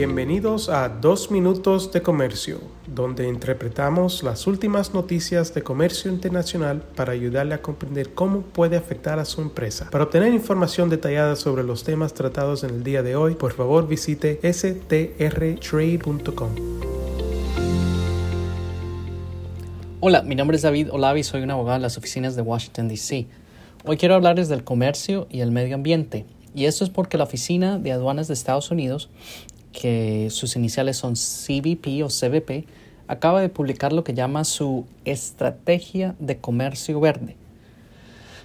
Bienvenidos a Dos Minutos de Comercio, donde interpretamos las últimas noticias de comercio internacional para ayudarle a comprender cómo puede afectar a su empresa. Para obtener información detallada sobre los temas tratados en el día de hoy, por favor visite strtrade.com. Hola, mi nombre es David Olavi, soy un abogado en las oficinas de Washington, D.C. Hoy quiero hablarles del comercio y el medio ambiente. Y esto es porque la Oficina de Aduanas de Estados Unidos, que sus iniciales son CBP o CBP, acaba de publicar lo que llama su Estrategia de Comercio Verde.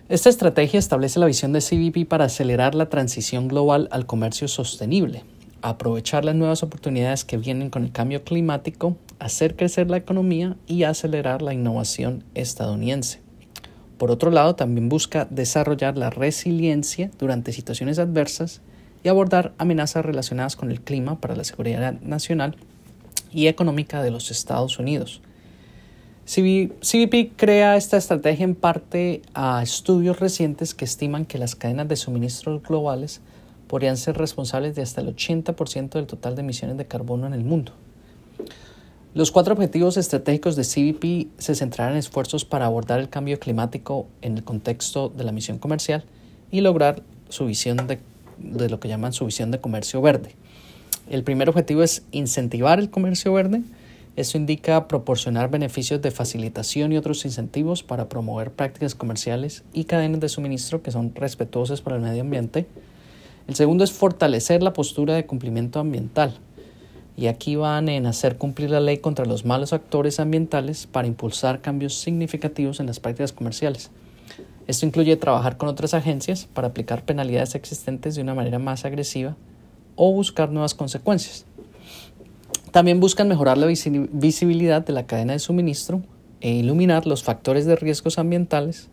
Esta estrategia establece la visión de CBP para acelerar la transición global al comercio sostenible, aprovechar las nuevas oportunidades que vienen con el cambio climático, hacer crecer la economía y acelerar la innovación estadounidense. Por otro lado, también busca desarrollar la resiliencia durante situaciones adversas y abordar amenazas relacionadas con el clima para la seguridad nacional y económica de los Estados Unidos. CBP crea esta estrategia en parte a estudios recientes que estiman que las cadenas de suministros globales podrían ser responsables de hasta el 80% del total de emisiones de carbono en el mundo. Los cuatro objetivos estratégicos de CBP se centrarán en esfuerzos para abordar el cambio climático en el contexto de la misión comercial y lograr su visión de, de lo que llaman su visión de comercio verde. El primer objetivo es incentivar el comercio verde. Esto indica proporcionar beneficios de facilitación y otros incentivos para promover prácticas comerciales y cadenas de suministro que son respetuosas para el medio ambiente. El segundo es fortalecer la postura de cumplimiento ambiental y aquí van en hacer cumplir la ley contra los malos actores ambientales para impulsar cambios significativos en las prácticas comerciales. Esto incluye trabajar con otras agencias para aplicar penalidades existentes de una manera más agresiva o buscar nuevas consecuencias. También buscan mejorar la visibilidad de la cadena de suministro e iluminar los factores de riesgos ambientales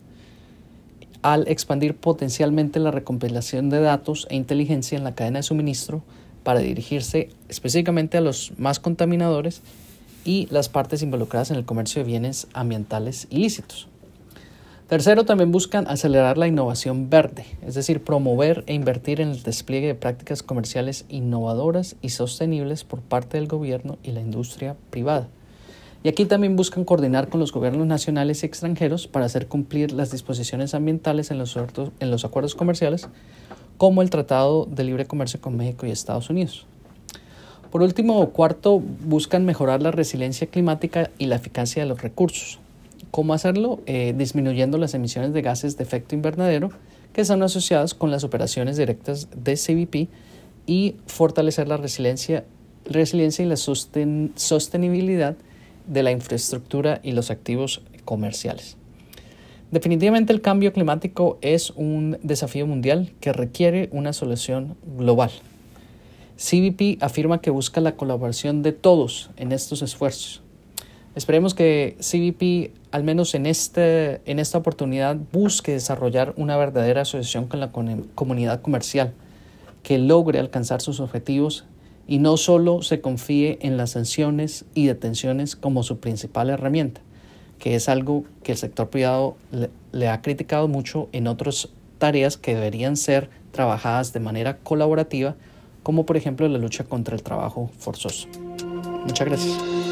al expandir potencialmente la recompilación de datos e inteligencia en la cadena de suministro para dirigirse específicamente a los más contaminadores y las partes involucradas en el comercio de bienes ambientales ilícitos. Tercero, también buscan acelerar la innovación verde, es decir, promover e invertir en el despliegue de prácticas comerciales innovadoras y sostenibles por parte del gobierno y la industria privada. Y aquí también buscan coordinar con los gobiernos nacionales y extranjeros para hacer cumplir las disposiciones ambientales en los, en los acuerdos comerciales como el Tratado de Libre Comercio con México y Estados Unidos. Por último, cuarto, buscan mejorar la resiliencia climática y la eficacia de los recursos. ¿Cómo hacerlo? Eh, disminuyendo las emisiones de gases de efecto invernadero que son asociadas con las operaciones directas de CBP y fortalecer la resiliencia, resiliencia y la sostenibilidad de la infraestructura y los activos comerciales. Definitivamente el cambio climático es un desafío mundial que requiere una solución global. CBP afirma que busca la colaboración de todos en estos esfuerzos. Esperemos que CBP, al menos en, este, en esta oportunidad, busque desarrollar una verdadera asociación con la comunidad comercial que logre alcanzar sus objetivos y no solo se confíe en las sanciones y detenciones como su principal herramienta que es algo que el sector privado le, ha criticado mucho en otras tareas que deberían ser trabajadas de manera colaborativa, como por ejemplo la lucha contra el trabajo forzoso. Muchas gracias.